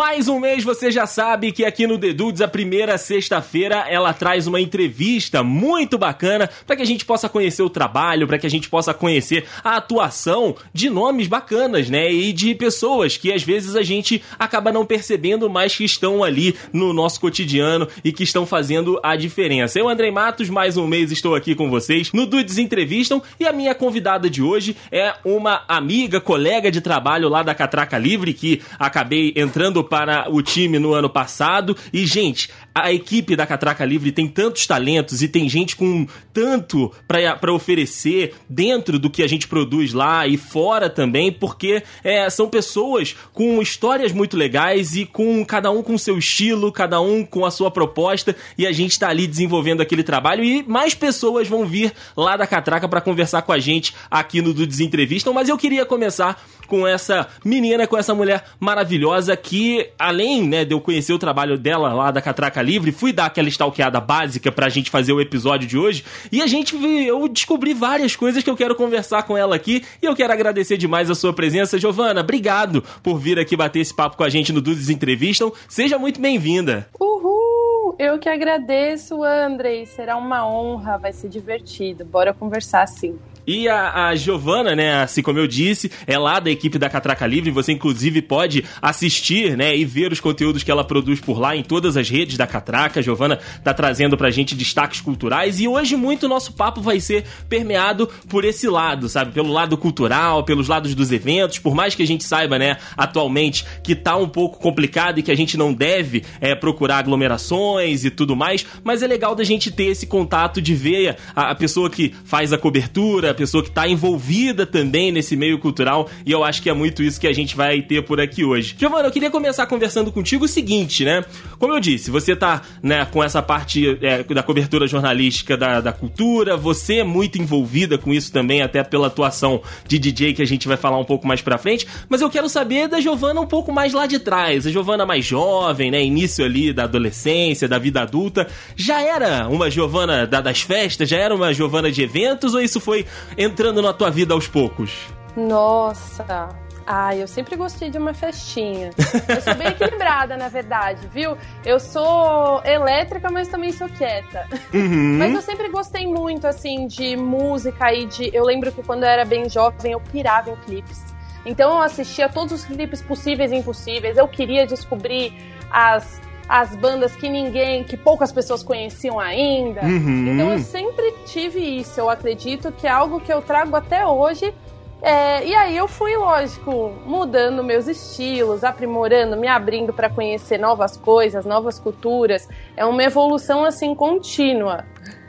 Mais um mês você já sabe que aqui no The Dudes, a primeira sexta-feira, ela traz uma entrevista muito bacana para que a gente possa conhecer o trabalho, para que a gente possa conhecer a atuação de nomes bacanas, né? E de pessoas que às vezes a gente acaba não percebendo, mas que estão ali no nosso cotidiano e que estão fazendo a diferença. Eu, Andrei Matos, mais um mês estou aqui com vocês no Dudes Entrevistam e a minha convidada de hoje é uma amiga, colega de trabalho lá da Catraca Livre que acabei entrando para o time no ano passado. E, gente, a equipe da Catraca Livre tem tantos talentos e tem gente com tanto para oferecer dentro do que a gente produz lá e fora também, porque é, são pessoas com histórias muito legais e com cada um com seu estilo, cada um com a sua proposta, e a gente está ali desenvolvendo aquele trabalho. E mais pessoas vão vir lá da Catraca para conversar com a gente aqui no Dudes Entrevistam, mas eu queria começar com essa menina, com essa mulher maravilhosa que, além né, de eu conhecer o trabalho dela lá da Catraca Livre, fui dar aquela stalkeada básica pra gente fazer o episódio de hoje e a gente, eu descobri várias coisas que eu quero conversar com ela aqui e eu quero agradecer demais a sua presença. Giovana, obrigado por vir aqui bater esse papo com a gente no Dudes Entrevistam. Seja muito bem-vinda. Uhul! Eu que agradeço, Andrei. Será uma honra, vai ser divertido. Bora conversar sim. E a, a Giovana, né, assim como eu disse, é lá da equipe da Catraca Livre. Você, inclusive, pode assistir, né, e ver os conteúdos que ela produz por lá em todas as redes da Catraca. A Giovana tá trazendo pra gente destaques culturais. E hoje, muito nosso papo vai ser permeado por esse lado, sabe? Pelo lado cultural, pelos lados dos eventos. Por mais que a gente saiba, né, atualmente, que tá um pouco complicado e que a gente não deve é, procurar aglomerações e tudo mais. Mas é legal da gente ter esse contato de ver a, a pessoa que faz a cobertura pessoa que está envolvida também nesse meio cultural, e eu acho que é muito isso que a gente vai ter por aqui hoje. Giovana, eu queria começar conversando contigo o seguinte, né? Como eu disse, você tá né, com essa parte é, da cobertura jornalística da, da cultura, você é muito envolvida com isso também, até pela atuação de DJ que a gente vai falar um pouco mais pra frente, mas eu quero saber da Giovana um pouco mais lá de trás, a Giovana mais jovem, né? Início ali da adolescência, da vida adulta. Já era uma Giovana da, das festas? Já era uma Giovana de eventos? Ou isso foi entrando na tua vida aos poucos? Nossa, ah, eu sempre gostei de uma festinha. Eu sou bem equilibrada, na verdade, viu? Eu sou elétrica, mas também sou quieta. Uhum. Mas eu sempre gostei muito, assim, de música e de. Eu lembro que quando eu era bem jovem, eu pirava em clipes. Então eu assistia todos os clipes possíveis e impossíveis. Eu queria descobrir as as bandas que ninguém, que poucas pessoas conheciam ainda. Uhum. Então eu sempre tive isso. Eu acredito que é algo que eu trago até hoje. É, e aí eu fui, lógico, mudando meus estilos, aprimorando, me abrindo para conhecer novas coisas, novas culturas. É uma evolução assim contínua.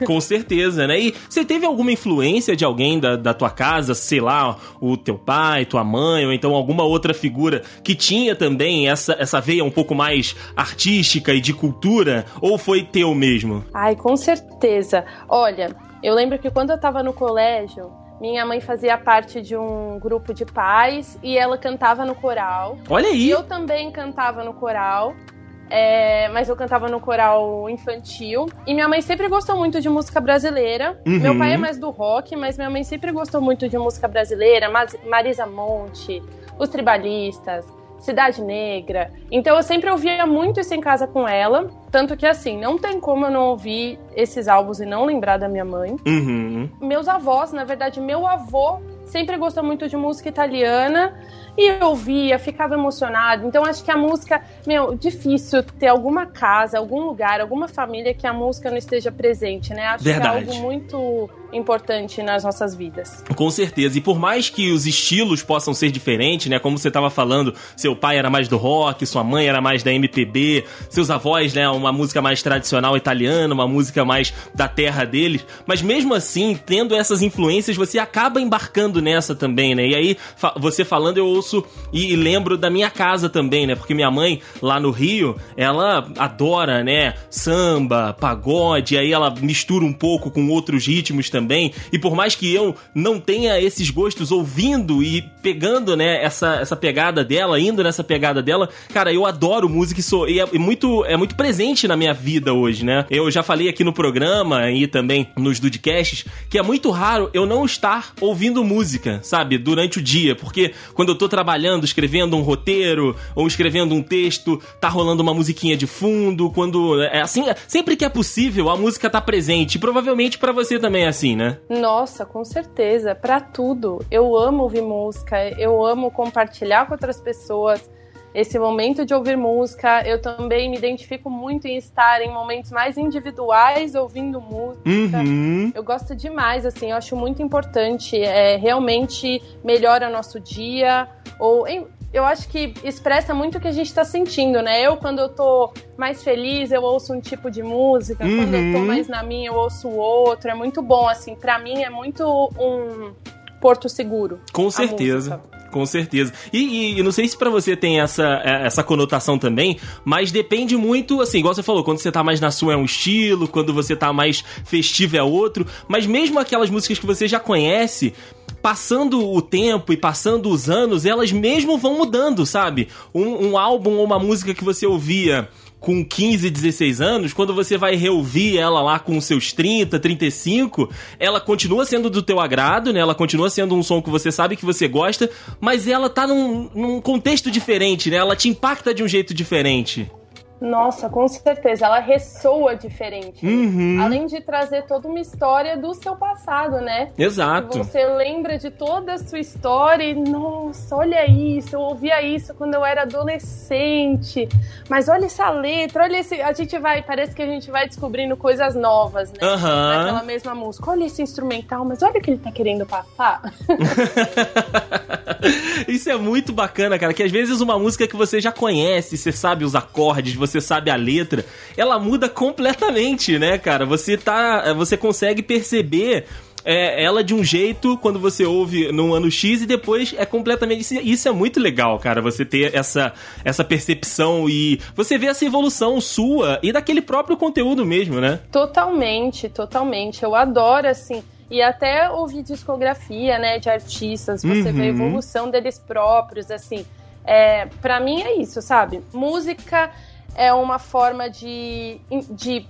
Com certeza, né? E você teve alguma influência de alguém da, da tua casa, sei lá, o teu pai, tua mãe, ou então alguma outra figura que tinha também essa, essa veia um pouco mais artística e de cultura? Ou foi teu mesmo? Ai, com certeza. Olha, eu lembro que quando eu tava no colégio, minha mãe fazia parte de um grupo de pais e ela cantava no coral. Olha aí! E eu também cantava no coral. É, mas eu cantava no coral infantil. E minha mãe sempre gostou muito de música brasileira. Uhum. Meu pai é mais do rock, mas minha mãe sempre gostou muito de música brasileira. Marisa Monte, Os Tribalistas, Cidade Negra. Então eu sempre ouvia muito isso em casa com ela. Tanto que assim, não tem como eu não ouvir esses álbuns e não lembrar da minha mãe. Uhum. Meus avós, na verdade, meu avô sempre gostou muito de música italiana e eu ouvia, ficava emocionado. Então acho que a música, meu, difícil ter alguma casa, algum lugar, alguma família que a música não esteja presente, né? Acho Verdade. que é algo muito importante nas nossas vidas. Com certeza. E por mais que os estilos possam ser diferentes, né? Como você estava falando, seu pai era mais do rock, sua mãe era mais da MPB, seus avós, né, uma música mais tradicional italiana, uma música mais da terra deles. Mas mesmo assim, tendo essas influências, você acaba embarcando nessa também, né? E aí, fa você falando, eu ouço e, e, lembro da minha casa também, né? Porque minha mãe, lá no Rio, ela adora, né? Samba, pagode, aí ela mistura um pouco com outros ritmos também. E por mais que eu não tenha esses gostos ouvindo e pegando, né, essa, essa pegada dela, indo nessa pegada dela, cara, eu adoro música e, sou, e é, muito, é muito presente na minha vida hoje, né? Eu já falei aqui no programa e também nos Dudcasts que é muito raro eu não estar ouvindo música música, sabe? Durante o dia. Porque quando eu tô trabalhando, escrevendo um roteiro ou escrevendo um texto, tá rolando uma musiquinha de fundo. Quando. É assim, sempre que é possível, a música tá presente. provavelmente para você também é assim, né? Nossa, com certeza. para tudo. Eu amo ouvir música, eu amo compartilhar com outras pessoas esse momento de ouvir música. Eu também me identifico muito em estar em momentos mais individuais ouvindo música. Uhum. Eu gosto demais, assim, eu acho muito importante. É, realmente melhora nosso dia. Ou eu acho que expressa muito o que a gente está sentindo, né? Eu, quando eu tô mais feliz, eu ouço um tipo de música. Uhum. Quando eu tô uhum. mais na minha, eu ouço outro. É muito bom, assim. para mim é muito um porto seguro. Com certeza. Música. Com certeza. E, e, não sei se para você tem essa, é, essa conotação também, mas depende muito, assim, igual você falou, quando você tá mais na sua é um estilo, quando você tá mais festivo é outro, mas mesmo aquelas músicas que você já conhece, passando o tempo e passando os anos, elas mesmo vão mudando, sabe? Um, um álbum ou uma música que você ouvia com 15, 16 anos, quando você vai reouvir ela lá com seus 30, 35, ela continua sendo do teu agrado, né? Ela continua sendo um som que você sabe que você gosta, mas ela tá num, num contexto diferente, né? Ela te impacta de um jeito diferente. Nossa, com certeza. Ela ressoa diferente. Uhum. Além de trazer toda uma história do seu passado, né? Exato. Você lembra de toda a sua história e, nossa, olha isso, eu ouvia isso quando eu era adolescente. Mas olha essa letra, olha esse. A gente vai, parece que a gente vai descobrindo coisas novas, né? Uhum. Naquela mesma música. Olha esse instrumental, mas olha o que ele tá querendo passar. isso é muito bacana, cara. Que às vezes uma música que você já conhece, você sabe os acordes, você sabe a letra, ela muda completamente, né, cara? Você tá, você consegue perceber é, ela de um jeito quando você ouve no ano X e depois é completamente. Isso, isso, é muito legal, cara. Você ter essa, essa percepção e você vê essa evolução sua e daquele próprio conteúdo mesmo, né? Totalmente, totalmente. Eu adoro, assim. E até ouvir discografia, né, de artistas, você uhum. vê a evolução deles próprios, assim. É, para mim é isso, sabe? Música é uma forma de, de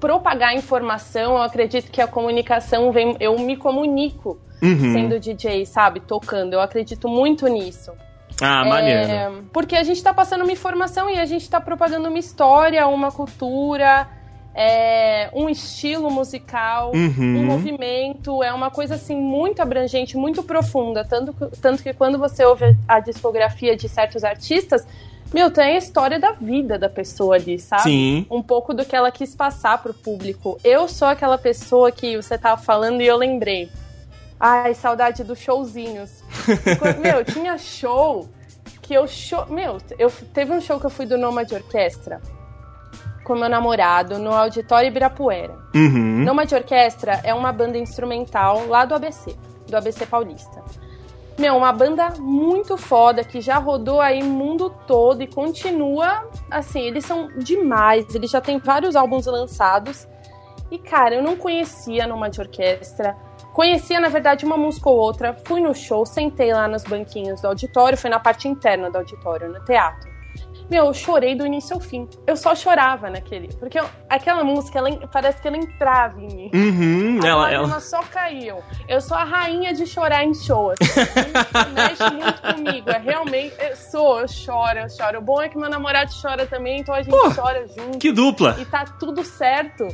propagar informação. Eu acredito que a comunicação vem. Eu me comunico uhum. sendo DJ, sabe? Tocando. Eu acredito muito nisso. Ah, maneiro. É, porque a gente está passando uma informação e a gente está propagando uma história, uma cultura, é, um estilo musical, uhum. um movimento. É uma coisa assim muito abrangente, muito profunda. Tanto, tanto que quando você ouve a discografia de certos artistas, meu, tem a história da vida da pessoa ali, sabe? Sim. Um pouco do que ela quis passar pro público. Eu sou aquela pessoa que você tava falando e eu lembrei. Ai, saudade dos showzinhos. meu, tinha show que eu show. Meu, eu teve um show que eu fui do Nomad Orquestra com meu namorado no Auditório Ibirapuera. Uhum. Nomad Orquestra é uma banda instrumental lá do ABC, do ABC Paulista. Meu, uma banda muito foda que já rodou aí mundo todo e continua assim, eles são demais, eles já têm vários álbuns lançados. E cara, eu não conhecia numa de orquestra. Conhecia, na verdade, uma música ou outra. Fui no show, sentei lá nos banquinhos do auditório, foi na parte interna do auditório, no teatro. Meu, eu chorei do início ao fim. Eu só chorava naquele. Porque eu, aquela música, ela, parece que ela entrava em mim. Uhum, As ela, ela só caíam. Eu sou a rainha de chorar em shows. Assim. mexe muito comigo. É realmente. Eu sou, eu choro, eu choro. O bom é que meu namorado chora também, então a gente Pô, chora junto. Que dupla! E tá tudo certo.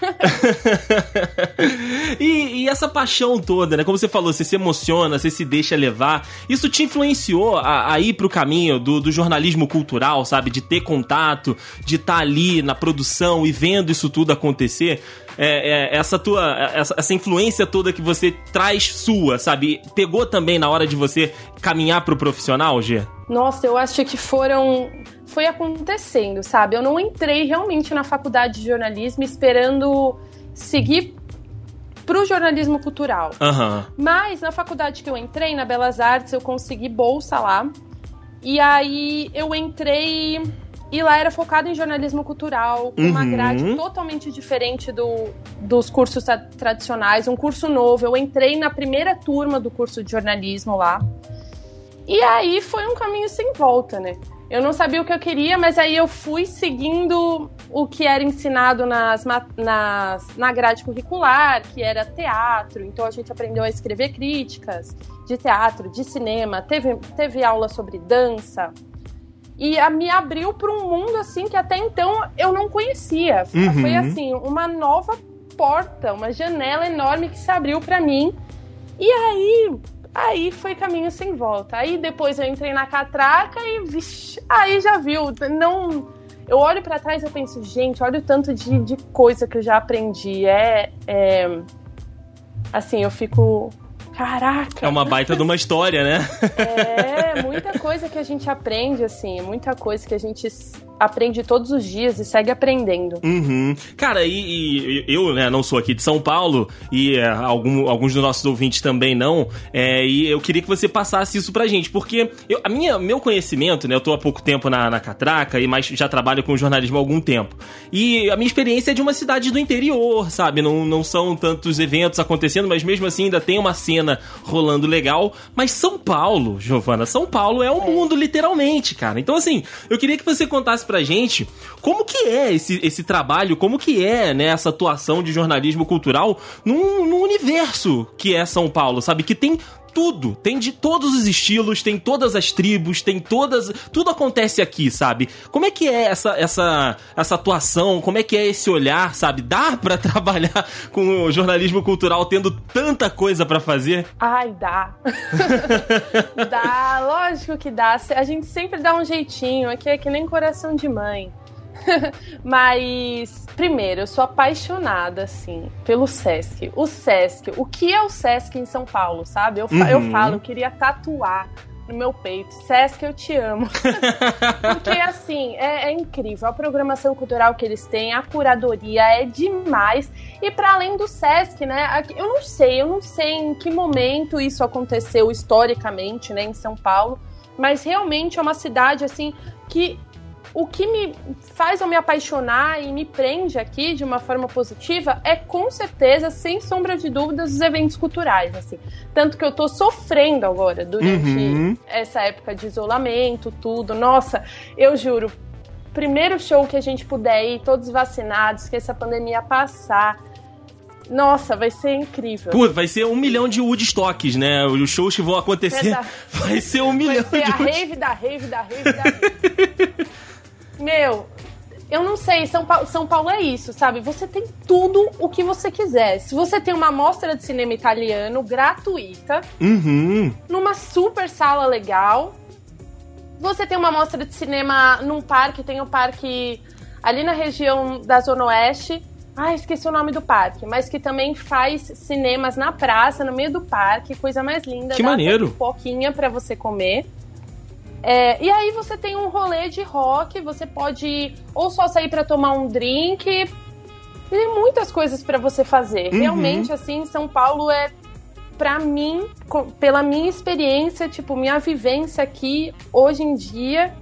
e, e, essa paixão toda, né? Como você falou, você se emociona, você se deixa levar. Isso te influenciou a, a ir pro caminho do, do, jornalismo cultural, sabe? De ter contato, de estar tá ali na produção e vendo isso tudo acontecer. É, é, essa tua essa, essa, influência toda que você traz sua, sabe? Pegou também na hora de você caminhar pro profissional, G? Nossa, eu acho que foram foi acontecendo, sabe? Eu não entrei realmente na faculdade de jornalismo esperando seguir pro jornalismo cultural. Uhum. Mas na faculdade que eu entrei, na Belas Artes, eu consegui bolsa lá. E aí eu entrei e lá era focado em jornalismo cultural, com uhum. uma grade totalmente diferente do, dos cursos tradicionais, um curso novo. Eu entrei na primeira turma do curso de jornalismo lá. E aí foi um caminho sem volta, né? Eu não sabia o que eu queria, mas aí eu fui seguindo o que era ensinado nas, nas, na grade curricular, que era teatro. Então a gente aprendeu a escrever críticas de teatro, de cinema, teve, teve aula sobre dança. E a, me abriu para um mundo assim que até então eu não conhecia. Uhum. Foi assim, uma nova porta, uma janela enorme que se abriu para mim. E aí Aí foi caminho sem volta. Aí depois eu entrei na catraca e, vixi, aí já viu. Não. Eu olho para trás e penso, gente, olha o tanto de, de coisa que eu já aprendi. É, é. Assim, eu fico. Caraca! É uma baita de uma história, né? É, muita coisa que a gente aprende, assim, muita coisa que a gente aprende todos os dias e segue aprendendo. Uhum. Cara, e, e, eu, né, não sou aqui de São Paulo e é, algum, alguns dos nossos ouvintes também não, é, e eu queria que você passasse isso pra gente, porque eu, a minha, meu conhecimento, né, eu tô há pouco tempo na, na Catraca e mais já trabalho com jornalismo há algum tempo, e a minha experiência é de uma cidade do interior, sabe, não, não são tantos eventos acontecendo, mas mesmo assim ainda tem uma cena rolando legal, mas São Paulo, Giovana, São Paulo é o é. mundo literalmente, cara, então assim, eu queria que você contasse pra gente como que é esse, esse trabalho, como que é, né, essa atuação de jornalismo cultural num, num universo que é São Paulo, sabe? Que tem tudo. Tem de todos os estilos, tem todas as tribos, tem todas. Tudo acontece aqui, sabe? Como é que é essa, essa, essa atuação? Como é que é esse olhar, sabe? Dá para trabalhar com o jornalismo cultural tendo tanta coisa para fazer? Ai, dá. dá, lógico que dá. A gente sempre dá um jeitinho. Aqui é que nem coração de mãe. Mas, primeiro, eu sou apaixonada, assim, pelo Sesc. O Sesc, o que é o Sesc em São Paulo, sabe? Eu, uhum. eu falo, eu queria tatuar no meu peito. Sesc, eu te amo. Porque, assim, é, é, incrível. A programação cultural que eles têm, a curadoria é demais. E para além do Sesc, né? Eu não sei, eu não sei em que momento isso aconteceu historicamente, né, em São Paulo. Mas realmente é uma cidade, assim, que o que me faz eu me apaixonar e me prende aqui de uma forma positiva é com certeza, sem sombra de dúvidas, os eventos culturais, assim. Tanto que eu tô sofrendo agora durante uhum. essa época de isolamento, tudo. Nossa, eu juro, primeiro show que a gente puder ir, todos vacinados, que essa pandemia passar. Nossa, vai ser incrível. Pô, vai ser um milhão de Woodstocks, né? Os shows que vão acontecer. Vai ser um milhão vai ser de. A rave da rave da rave da rave. Meu, eu não sei, São Paulo, São Paulo é isso, sabe? Você tem tudo o que você quiser. Se você tem uma mostra de cinema italiano gratuita, uhum. numa super sala legal, você tem uma mostra de cinema num parque, tem o um parque ali na região da Zona Oeste. Ah, esqueci o nome do parque, mas que também faz cinemas na praça, no meio do parque, coisa mais linda. Que maneiro! Pouquinha para você comer. É, e aí você tem um rolê de rock, você pode ou só sair para tomar um drink. Tem muitas coisas para você fazer. Uhum. Realmente, assim, São Paulo é para mim, pela minha experiência, tipo, minha vivência aqui hoje em dia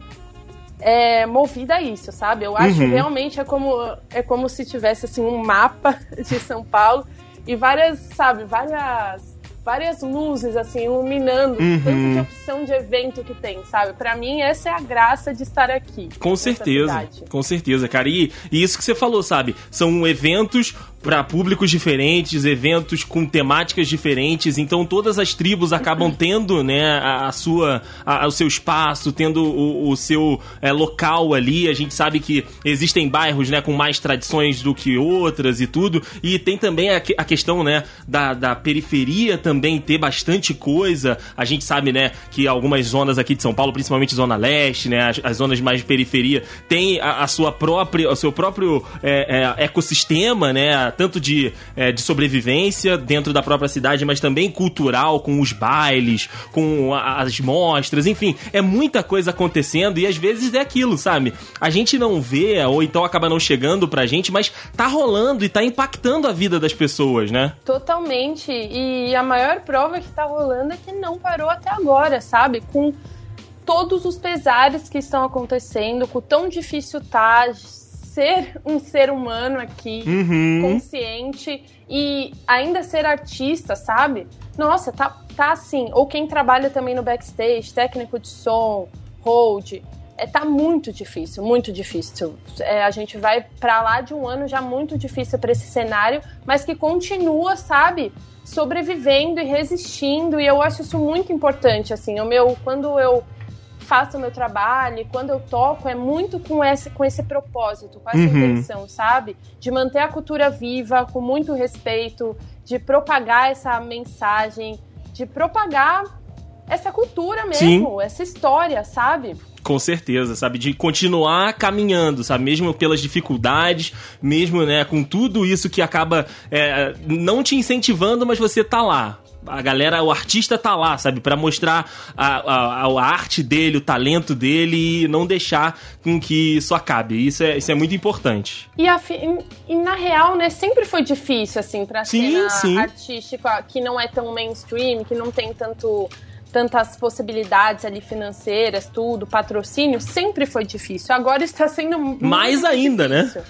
é movida a isso, sabe? Eu acho uhum. realmente é como é como se tivesse assim um mapa de São Paulo e várias, sabe, várias várias luzes, assim, iluminando uhum. tanto de opção de evento que tem, sabe? Para mim, essa é a graça de estar aqui. Com certeza, com certeza, cara. E, e isso que você falou, sabe? São eventos para públicos diferentes, eventos com temáticas diferentes, então todas as tribos acabam tendo, né, a, a sua, a, o seu espaço, tendo o, o seu é, local ali. A gente sabe que existem bairros, né, com mais tradições do que outras e tudo, e tem também a, a questão, né, da, da periferia também ter bastante coisa. A gente sabe, né, que algumas zonas aqui de São Paulo, principalmente zona leste, né, as, as zonas mais de periferia, tem a, a sua própria, o seu próprio é, é, ecossistema, né tanto de, é, de sobrevivência dentro da própria cidade, mas também cultural, com os bailes, com as mostras, enfim, é muita coisa acontecendo e às vezes é aquilo, sabe? A gente não vê, ou então acaba não chegando pra gente, mas tá rolando e tá impactando a vida das pessoas, né? Totalmente. E a maior prova que tá rolando é que não parou até agora, sabe? Com todos os pesares que estão acontecendo, com o tão difícil tá ser um ser humano aqui, uhum. consciente e ainda ser artista, sabe? Nossa, tá, tá assim. Ou quem trabalha também no backstage, técnico de som, hold. é, tá muito difícil, muito difícil. É, a gente vai para lá de um ano já muito difícil para esse cenário, mas que continua, sabe, sobrevivendo e resistindo. E eu acho isso muito importante, assim. O meu, quando eu faço o meu trabalho, quando eu toco, é muito com esse, com esse propósito, com essa uhum. intenção, sabe? De manter a cultura viva, com muito respeito, de propagar essa mensagem, de propagar essa cultura mesmo, Sim. essa história, sabe? Com certeza, sabe? De continuar caminhando, sabe? Mesmo pelas dificuldades, mesmo, né, com tudo isso que acaba é, não te incentivando, mas você tá lá. A galera, o artista tá lá, sabe? para mostrar a, a, a, arte dele, o talento dele e não deixar com que isso acabe. Isso é, isso é muito importante. E, a, e na real, né, sempre foi difícil, assim, pra sim, cena sim. artística que não é tão mainstream, que não tem tanto tantas possibilidades ali financeiras, tudo, patrocínio, sempre foi difícil. Agora está sendo mais ainda, difícil. né?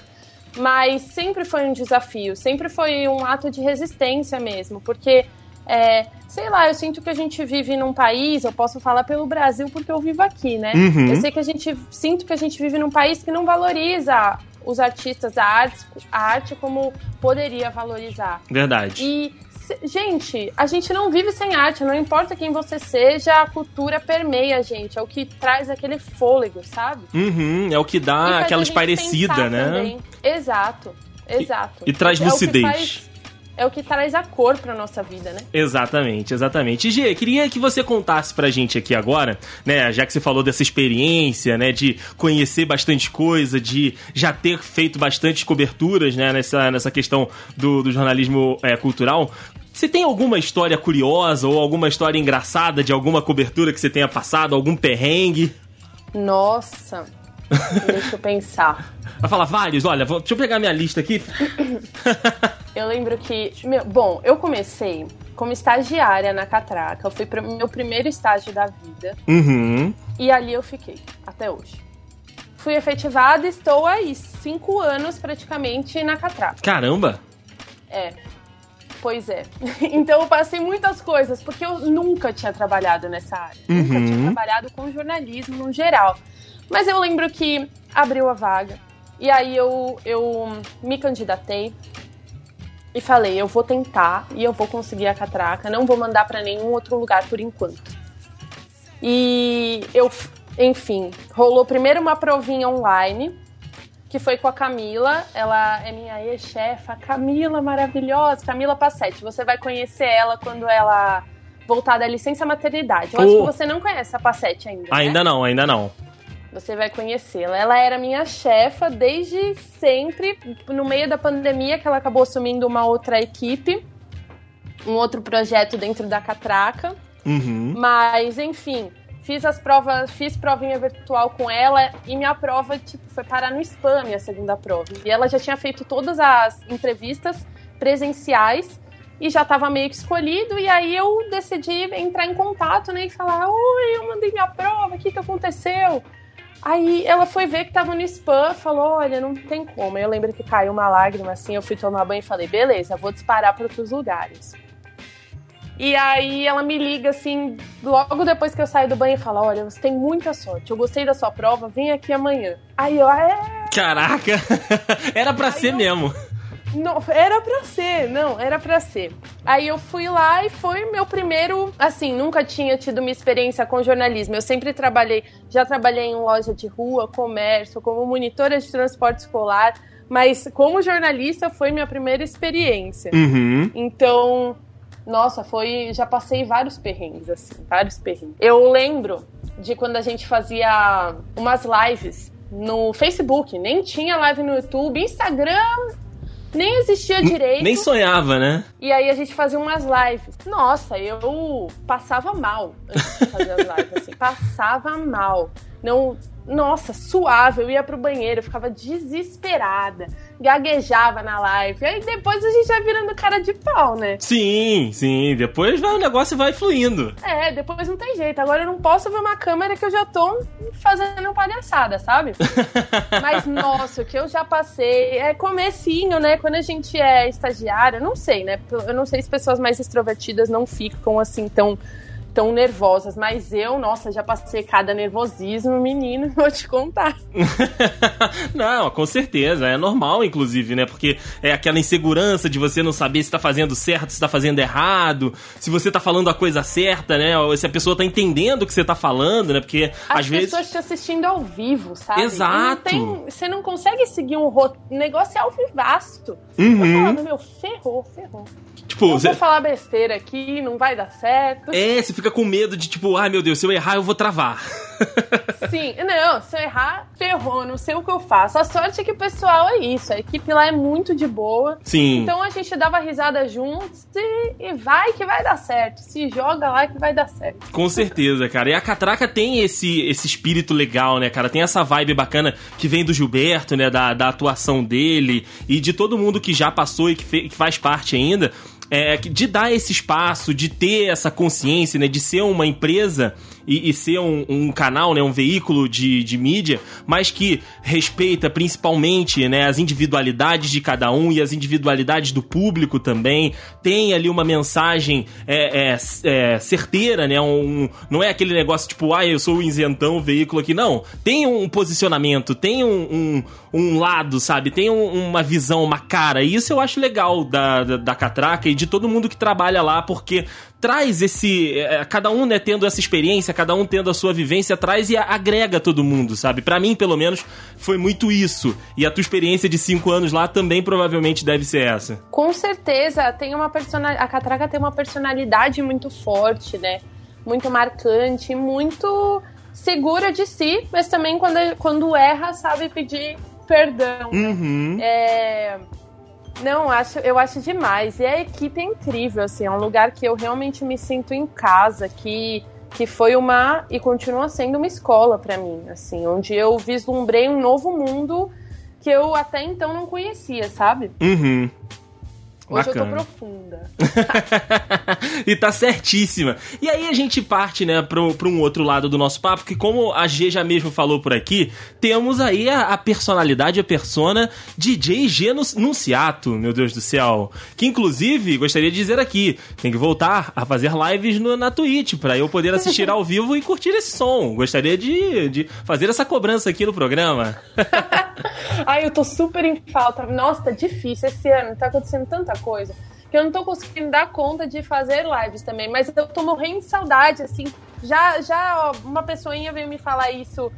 Mas sempre foi um desafio, sempre foi um ato de resistência mesmo, porque é, sei lá, eu sinto que a gente vive num país, eu posso falar pelo Brasil porque eu vivo aqui, né? Uhum. Eu sei que a gente sinto que a gente vive num país que não valoriza os artistas, a arte, a arte como poderia valorizar. Verdade. E gente, a gente não vive sem arte, não importa quem você seja, a cultura permeia a gente, é o que traz aquele fôlego, sabe? Uhum, é o que dá aquela esparecida, né? Também. Exato, exato. E, e traz é lucidez é o que traz a cor pra nossa vida, né? Exatamente, exatamente. Gê, queria que você contasse pra gente aqui agora, né, já que você falou dessa experiência, né, de conhecer bastante coisa, de já ter feito bastante coberturas, né, nessa, nessa questão do, do jornalismo é, cultural. Você tem alguma história curiosa ou alguma história engraçada de alguma cobertura que você tenha passado, algum perrengue? Nossa, deixa eu pensar. Vai falar vários? Olha, vou, deixa eu pegar minha lista aqui. eu lembro que. Meu, bom, eu comecei como estagiária na Catraca. Eu fui pro meu primeiro estágio da vida. Uhum. E ali eu fiquei, até hoje. Fui efetivada e estou aí, cinco anos praticamente na Catraca. Caramba! É. Pois é. Então eu passei muitas coisas, porque eu nunca tinha trabalhado nessa área. Uhum. Nunca tinha trabalhado com jornalismo no geral. Mas eu lembro que abriu a vaga. E aí eu, eu me candidatei e falei, eu vou tentar e eu vou conseguir a catraca, não vou mandar para nenhum outro lugar por enquanto. E eu, enfim, rolou primeiro uma provinha online que foi com a Camila. Ela é minha ex-chefa, Camila maravilhosa, Camila Passetti. Você vai conhecer ela quando ela voltar da licença maternidade. Eu oh. acho que você não conhece a Passetti ainda. Ainda né? não, ainda não. Você vai conhecê-la. Ela era minha chefa desde sempre. No meio da pandemia, que ela acabou assumindo uma outra equipe, um outro projeto dentro da Catraca. Uhum. Mas, enfim, Fiz as provas, fiz provinha virtual com ela e minha prova, tipo, foi parar no spam, minha segunda prova. E ela já tinha feito todas as entrevistas presenciais e já estava meio que escolhido. E aí eu decidi entrar em contato, né? E falar: Oi, eu mandei minha prova, o que, que aconteceu? Aí ela foi ver que tava no spam, falou: Olha, não tem como. Eu lembro que caiu uma lágrima assim. Eu fui tomar banho e falei: Beleza, vou disparar para outros lugares. E aí ela me liga assim, logo depois que eu saio do banho e fala: Olha, você tem muita sorte, eu gostei da sua prova, vem aqui amanhã. Aí eu, é. Caraca! era pra aí ser eu... mesmo. Não, era pra ser, não, era pra ser. Aí eu fui lá e foi meu primeiro. Assim, nunca tinha tido uma experiência com jornalismo. Eu sempre trabalhei, já trabalhei em loja de rua, comércio, como monitora de transporte escolar, mas como jornalista foi minha primeira experiência. Uhum. Então, nossa, foi. Já passei vários perrengues, assim, vários perrengues. Eu lembro de quando a gente fazia umas lives no Facebook, nem tinha live no YouTube, Instagram nem existia direito. Nem sonhava, né? E aí a gente fazia umas lives. Nossa, eu passava mal antes de fazer as lives, assim, passava mal. Não, nossa, suave, eu ia pro banheiro, eu ficava desesperada gaguejava na live. Aí depois a gente vai virando cara de pau, né? Sim, sim. Depois vai, o negócio vai fluindo. É, depois não tem jeito. Agora eu não posso ver uma câmera que eu já tô fazendo palhaçada, sabe? Mas, nossa, o que eu já passei é comecinho, né? Quando a gente é estagiário, não sei, né? Eu não sei se pessoas mais extrovertidas não ficam assim tão tão nervosas. Mas eu, nossa, já passei cada nervosismo, menino, vou te contar. não, com certeza. É normal, inclusive, né? Porque é aquela insegurança de você não saber se tá fazendo certo, se tá fazendo errado, se você tá falando a coisa certa, né? Ou se a pessoa tá entendendo o que você tá falando, né? Porque As às vezes. As pessoas te assistindo ao vivo, sabe? Exato. Não tem, você não consegue seguir um roteiro. O negócio é ao vivasto. Uhum. Eu falando, meu, ferrou, ferrou. Tipo, não vou falar besteira aqui, não vai dar certo. É, você fica com medo de tipo, ai meu Deus, se eu errar eu vou travar. Sim, não, se eu errar, ferrou, não sei o que eu faço. A sorte é que o pessoal é isso, a equipe lá é muito de boa. Sim. Então a gente dava risada juntos e, e vai que vai dar certo. Se joga lá que vai dar certo. Com certeza, cara. E a Catraca tem esse, esse espírito legal, né, cara? Tem essa vibe bacana que vem do Gilberto, né, da, da atuação dele e de todo mundo que já passou e que, fe, que faz parte ainda é, de dar esse espaço, de ter essa consciência, né, de ser uma empresa e, e ser um, um, canal, né, um veículo de, de mídia, mas que respeita principalmente né, as individualidades de cada um e as individualidades do público também. Tem ali uma mensagem é, é, é, certeira, né? Um, não é aquele negócio tipo, ah, eu sou o isentão, o veículo aqui. Não. Tem um posicionamento, tem um, um, um lado, sabe? Tem uma visão, uma cara. E isso eu acho legal da, da, da Catraca e de todo mundo que trabalha lá, porque traz esse. É, cada um, né, tendo essa experiência, cada um tendo a sua vivência, traz e agrega todo mundo, sabe? Para mim, pelo menos, foi muito isso. E a tua experiência de cinco anos lá também provavelmente deve ser essa. Com certeza, tem uma personalidade. A Catraca tem uma personalidade muito forte, né? Muito marcante, muito segura de si, mas também quando, quando erra, sabe pedir perdão. Uhum. É não, acho, eu acho demais. E a equipe é incrível, assim, é um lugar que eu realmente me sinto em casa, que, que foi uma e continua sendo uma escola para mim, assim, onde eu vislumbrei um novo mundo que eu até então não conhecia, sabe? Uhum. Hoje Bacana. eu tô profunda. e tá certíssima. E aí a gente parte, né, pro, pro um outro lado do nosso papo, que como a G já mesmo falou por aqui, temos aí a, a personalidade, a persona DJ G Nunciato, meu Deus do céu. Que inclusive, gostaria de dizer aqui, tem que voltar a fazer lives no, na Twitch, para eu poder assistir ao vivo e curtir esse som. Gostaria de, de fazer essa cobrança aqui no programa. Ai, eu tô super em falta. Nossa, tá difícil esse ano, tá acontecendo tanta coisa que eu não tô conseguindo dar conta de fazer lives também, mas eu tô morrendo de saudade, assim. Já, já ó, uma pessoinha veio me falar isso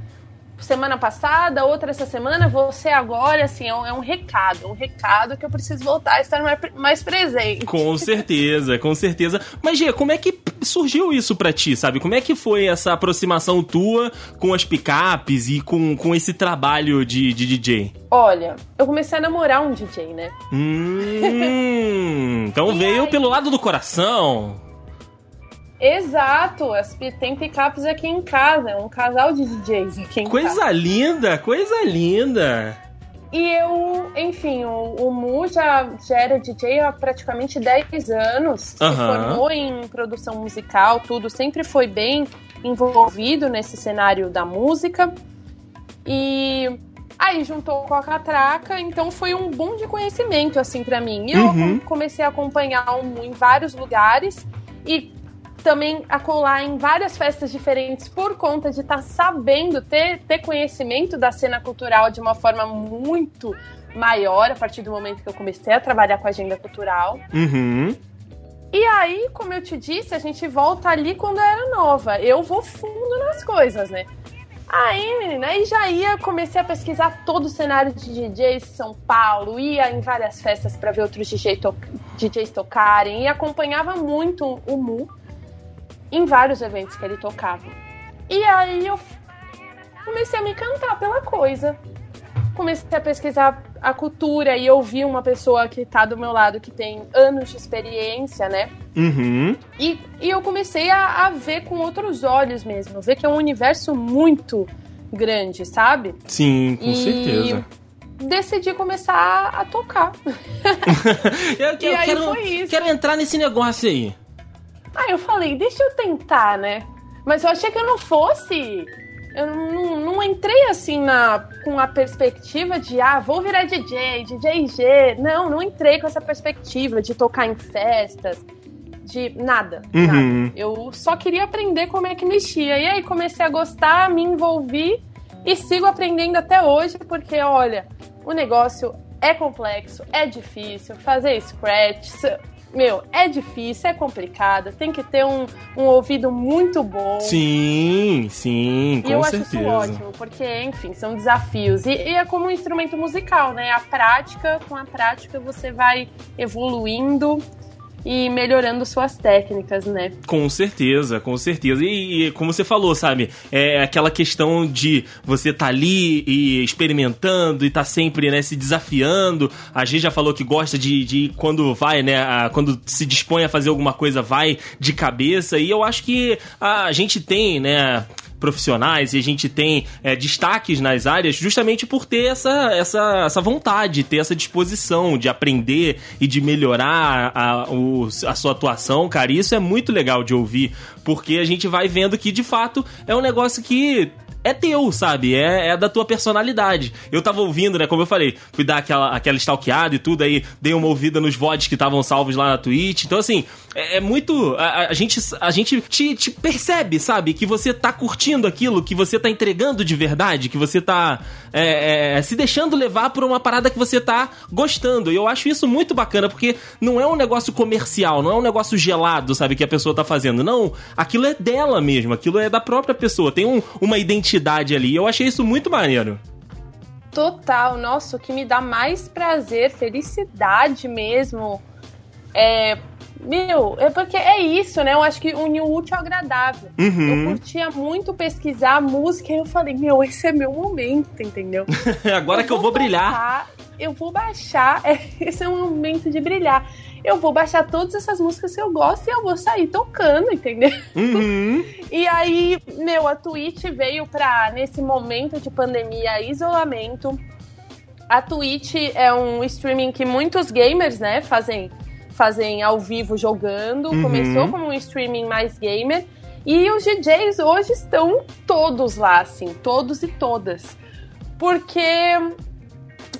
semana passada, outra essa semana, você agora, assim, é um, é um, recado, um recado que eu preciso voltar a estar mais, mais presente. Com certeza, com certeza. Mas, Gia, como é que surgiu isso para ti, sabe? Como é que foi essa aproximação tua com as picapes e com, com esse trabalho de, de DJ? Olha, eu comecei a namorar um DJ, né? Hum, então veio aí... pelo lado do coração. Exato, tem picapes aqui em casa, é um casal de DJs aqui em coisa casa. Coisa linda, coisa linda. E eu, enfim, o, o Mu já, já era DJ há praticamente 10 anos, uhum. se formou em produção musical, tudo, sempre foi bem envolvido nesse cenário da música. E aí juntou com a Catraca, então foi um boom de conhecimento, assim, para mim. E uhum. eu comecei a acompanhar o Mu em vários lugares e também a colar em várias festas diferentes por conta de estar tá sabendo, ter, ter conhecimento da cena cultural de uma forma muito maior a partir do momento que eu comecei a trabalhar com a agenda cultural. Uhum. E aí, como eu te disse, a gente volta ali quando eu era nova. Eu vou fundo nas coisas, né? Aí, menina, aí já ia, comecei a pesquisar todo o cenário de DJs em São Paulo, ia em várias festas para ver outros DJ to DJs tocarem e acompanhava muito o Mu em vários eventos que ele tocava. E aí eu comecei a me encantar pela coisa. Comecei a pesquisar a cultura e ouvir uma pessoa que tá do meu lado que tem anos de experiência, né? Uhum. E, e eu comecei a, a ver com outros olhos mesmo, ver que é um universo muito grande, sabe? Sim, com e certeza. Decidi começar a tocar. eu, eu, eu quero, quero entrar nesse negócio aí. Aí eu falei, deixa eu tentar, né? Mas eu achei que eu não fosse. Eu não, não entrei assim na, com a perspectiva de, ah, vou virar DJ, DJ G. Não, não entrei com essa perspectiva de tocar em festas, de nada, uhum. nada. Eu só queria aprender como é que mexia. E aí comecei a gostar, me envolvi e sigo aprendendo até hoje, porque olha, o negócio é complexo, é difícil, fazer scratch, meu, é difícil, é complicado, tem que ter um, um ouvido muito bom. Sim, sim, com e eu certeza. acho isso ótimo, porque, enfim, são desafios. E, e, é como um instrumento musical, né? A prática, com a prática você vai evoluindo e melhorando suas técnicas, né? Com certeza, com certeza. E, e, como você falou, sabe, é aquela questão de você tá ali e experimentando e tá sempre, né, se desafiando. A gente já falou que gosta de, de quando vai, né, a, quando se dispõe a fazer alguma coisa, vai de cabeça. E eu acho que a gente tem, né, profissionais e a gente tem é, destaques nas áreas justamente por ter essa, essa, essa vontade, ter essa disposição de aprender e de melhorar a, o, a sua atuação, cara. isso é muito legal de ouvir, porque a gente vai vendo que de fato é um negócio que é teu, sabe? É, é da tua personalidade. Eu tava ouvindo, né? Como eu falei, fui dar aquela, aquela stalkeada e tudo, aí dei uma ouvida nos VODs que estavam salvos lá na Twitch. Então, assim, é, é muito. A, a, gente, a gente te, te, percebe, sabe? Que você tá curtindo aquilo, que você tá entregando de verdade, que você tá é, é, se deixando levar por uma parada que você tá gostando. E eu acho isso muito bacana, porque não é um negócio comercial, não é um negócio gelado, sabe? Que a pessoa tá fazendo. Não, aquilo é dela mesmo, aquilo é da própria pessoa. Tem um, uma identidade ali. Eu achei isso muito maneiro. Total, nossa, o que me dá mais prazer, felicidade mesmo, é meu, é porque é isso, né? Eu acho que uniu o útil ao agradável. Uhum. Eu curtia muito pesquisar música e eu falei, meu, esse é meu momento, entendeu? Agora eu que eu vou brilhar. eu vou baixar, esse é um momento de brilhar. Eu vou baixar todas essas músicas que eu gosto e eu vou sair tocando, entendeu? Uhum. e aí, meu, a Twitch veio pra, nesse momento de pandemia, isolamento. A Twitch é um streaming que muitos gamers, né, fazem fazem ao vivo jogando. Uhum. Começou como um streaming mais gamer. E os DJs hoje estão todos lá, assim, todos e todas. Porque.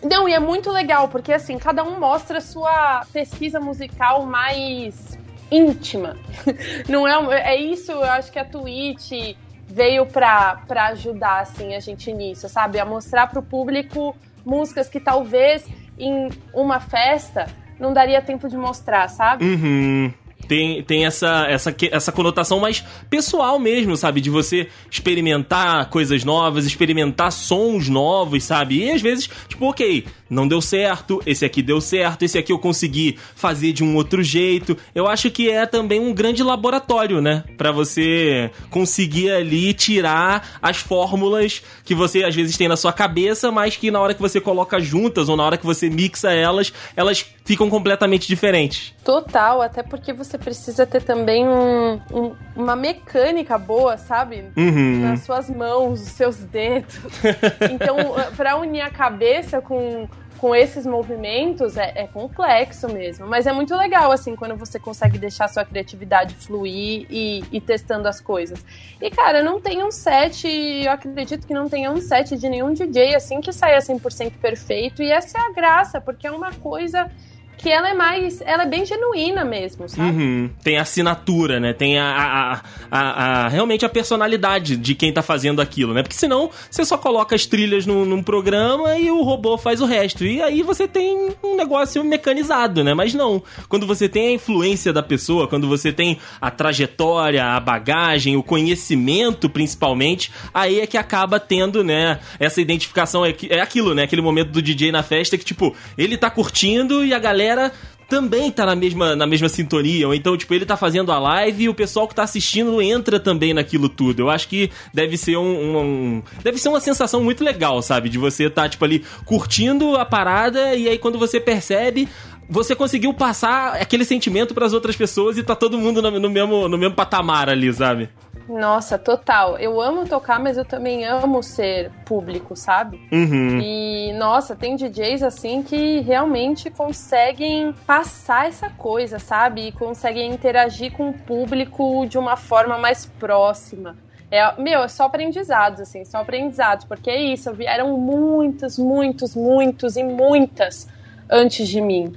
Não, e é muito legal, porque assim, cada um mostra a sua pesquisa musical mais íntima. Não é, é isso, eu acho que a Twitch veio pra, pra ajudar, assim, a gente nisso, sabe? A mostrar pro público músicas que talvez em uma festa não daria tempo de mostrar, sabe? Uhum tem, tem essa, essa, essa conotação mais pessoal mesmo, sabe? De você experimentar coisas novas, experimentar sons novos, sabe? E às vezes, tipo, ok, não deu certo, esse aqui deu certo, esse aqui eu consegui fazer de um outro jeito. Eu acho que é também um grande laboratório, né? Para você conseguir ali tirar as fórmulas que você às vezes tem na sua cabeça, mas que na hora que você coloca juntas ou na hora que você mixa elas, elas ficam completamente diferentes. Total, até porque você precisa ter também um, um, uma mecânica boa, sabe? Uhum. Nas suas mãos, os seus dedos. então, para unir a cabeça com, com esses movimentos é, é, complexo mesmo. Mas é muito legal, assim, quando você consegue deixar sua criatividade fluir e ir testando as coisas. E, cara, não tem um set, eu acredito que não tenha um set de nenhum DJ, assim, que saia 100% perfeito. E essa é a graça, porque é uma coisa que ela é mais. Ela é bem genuína mesmo, sabe? Uhum. Tem a assinatura, né? Tem a, a, a, a, realmente a personalidade de quem tá fazendo aquilo, né? Porque senão você só coloca as trilhas num, num programa e o robô faz o resto. E aí você tem um negócio mecanizado, né? Mas não. Quando você tem a influência da pessoa, quando você tem a trajetória, a bagagem, o conhecimento principalmente, aí é que acaba tendo, né? Essa identificação. É, é aquilo, né? Aquele momento do DJ na festa que, tipo, ele tá curtindo e a galera galera também tá na mesma, na mesma sintonia. Ou então, tipo, ele tá fazendo a live e o pessoal que tá assistindo entra também naquilo tudo. Eu acho que deve ser um, um, deve ser uma sensação muito legal, sabe? De você tá, tipo, ali curtindo a parada e aí quando você percebe, você conseguiu passar aquele sentimento para as outras pessoas e tá todo mundo no, no, mesmo, no mesmo patamar ali, sabe? Nossa, total. Eu amo tocar, mas eu também amo ser público, sabe? Uhum. E, nossa, tem DJs assim que realmente conseguem passar essa coisa, sabe? E conseguem interagir com o público de uma forma mais próxima. É, meu, é só aprendizados, assim, só aprendizados, porque é isso, vieram muitos, muitos, muitos e muitas antes de mim.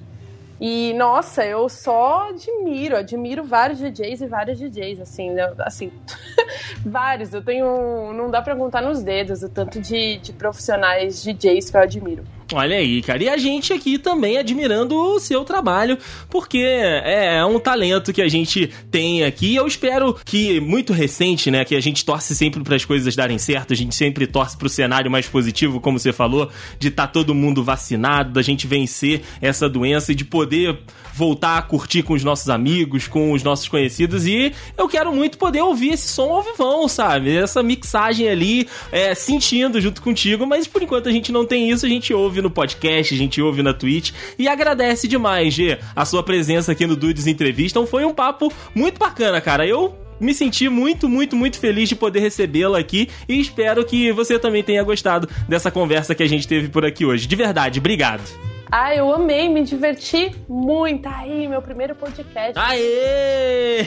E, nossa, eu só admiro, admiro vários DJs e vários DJs, assim, assim, vários. Eu tenho, não dá pra contar nos dedos o tanto de, de profissionais DJs que eu admiro. Olha aí, cara. E a gente aqui também admirando o seu trabalho, porque é, é um talento que a gente tem aqui. Eu espero que, muito recente, né, que a gente torce sempre para as coisas darem certo, a gente sempre torce para o cenário mais positivo, como você falou, de estar tá todo mundo vacinado, da gente vencer essa doença e de poder voltar a curtir com os nossos amigos, com os nossos conhecidos. E eu quero muito poder ouvir esse som ao vivão, sabe? Essa mixagem ali, é, sentindo junto contigo, mas por enquanto a gente não tem isso, a gente ouve no podcast, a gente ouve na Twitch e agradece demais, G, a sua presença aqui no Dudes Entrevista. Então foi um papo muito bacana, cara. Eu me senti muito, muito, muito feliz de poder recebê-la aqui e espero que você também tenha gostado dessa conversa que a gente teve por aqui hoje. De verdade, obrigado. Ah, eu amei, me diverti muito. Aí, meu primeiro podcast. Aê!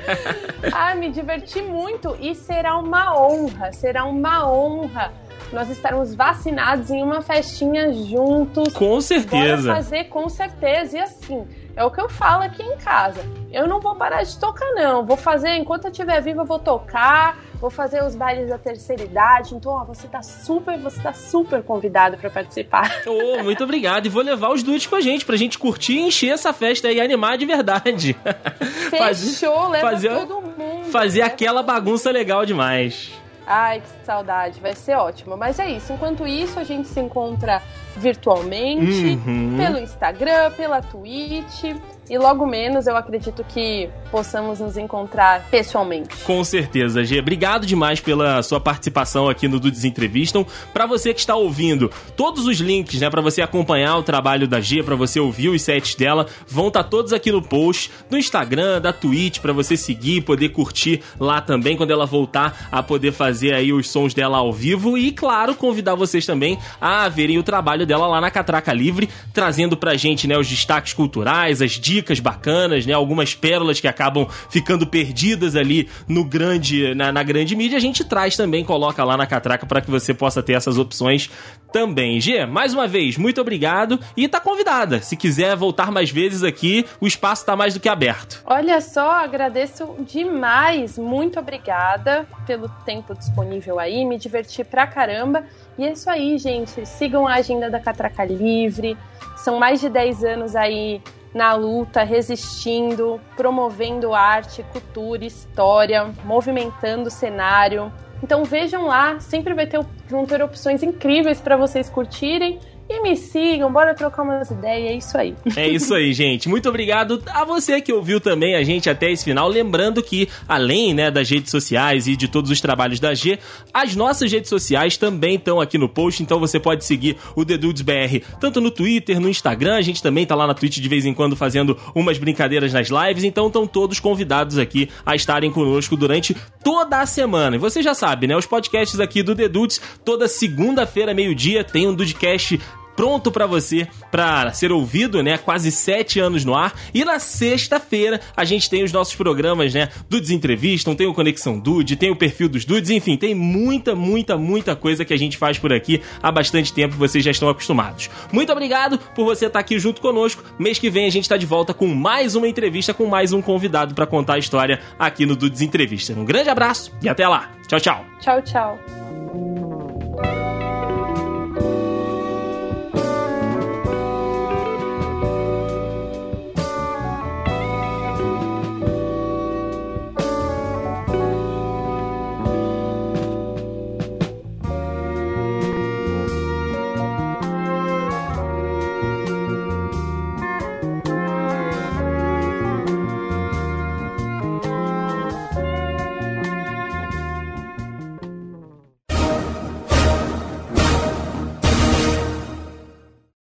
ah, me diverti muito e será uma honra, será uma honra nós estarmos vacinados em uma festinha juntos. Com certeza. Bora fazer com certeza. E assim, é o que eu falo aqui em casa. Eu não vou parar de tocar, não. Vou fazer, enquanto eu estiver viva, eu vou tocar, vou fazer os bailes da terceira idade. Então, ó, você tá super, você tá super convidado para participar. Oh, muito obrigado. E vou levar os dudes com a gente, pra gente curtir e encher essa festa e animar de verdade. Fechou, fazer, leva fazer, todo mundo. Fazer aquela bagunça legal demais. Ai, que saudade, vai ser ótimo. Mas é isso, enquanto isso, a gente se encontra virtualmente, uhum. pelo Instagram, pela Twitch. E logo menos eu acredito que possamos nos encontrar pessoalmente. Com certeza, G. Obrigado demais pela sua participação aqui no Dudes Entrevistam. Para você que está ouvindo, todos os links, né, para você acompanhar o trabalho da G, para você ouvir os sets dela, vão estar tá todos aqui no post do Instagram, da Twitch, para você seguir, poder curtir lá também quando ela voltar a poder fazer aí os sons dela ao vivo e claro, convidar vocês também a verem o trabalho dela lá na Catraca Livre, trazendo pra gente, né, os destaques culturais, as dicas dicas bacanas, né? Algumas pérolas que acabam ficando perdidas ali no grande, na, na grande mídia, a gente traz também, coloca lá na catraca para que você possa ter essas opções também. G, mais uma vez, muito obrigado e tá convidada. Se quiser voltar mais vezes aqui, o espaço tá mais do que aberto. Olha só, agradeço demais. Muito obrigada pelo tempo disponível aí, me diverti pra caramba. E é isso aí, gente. Sigam a agenda da Catraca Livre. São mais de 10 anos aí na luta, resistindo, promovendo arte, cultura, história, movimentando o cenário. Então vejam lá, sempre vai ter, vão ter opções incríveis para vocês curtirem e me sigam, bora trocar umas ideias, é isso aí. É isso aí, gente. Muito obrigado a você que ouviu também a gente até esse final. Lembrando que, além né, das redes sociais e de todos os trabalhos da G, as nossas redes sociais também estão aqui no post, então você pode seguir o The BR tanto no Twitter, no Instagram, a gente também tá lá na Twitch de vez em quando fazendo umas brincadeiras nas lives, então estão todos convidados aqui a estarem conosco durante toda a semana. E você já sabe, né? Os podcasts aqui do The Dudes, toda segunda-feira, meio-dia, tem um Dudecast pronto para você para ser ouvido, né? Quase sete anos no ar. E na sexta-feira a gente tem os nossos programas, né? Dudes Entrevistam, tem o Conexão Dude, tem o perfil dos Dudes, enfim, tem muita, muita, muita coisa que a gente faz por aqui há bastante tempo vocês já estão acostumados. Muito obrigado por você estar aqui junto conosco. Mês que vem a gente está de volta com mais uma entrevista, com mais um convidado para contar a história aqui no Dudes Entrevista. Um grande abraço e até lá. Tchau, tchau. Tchau, tchau.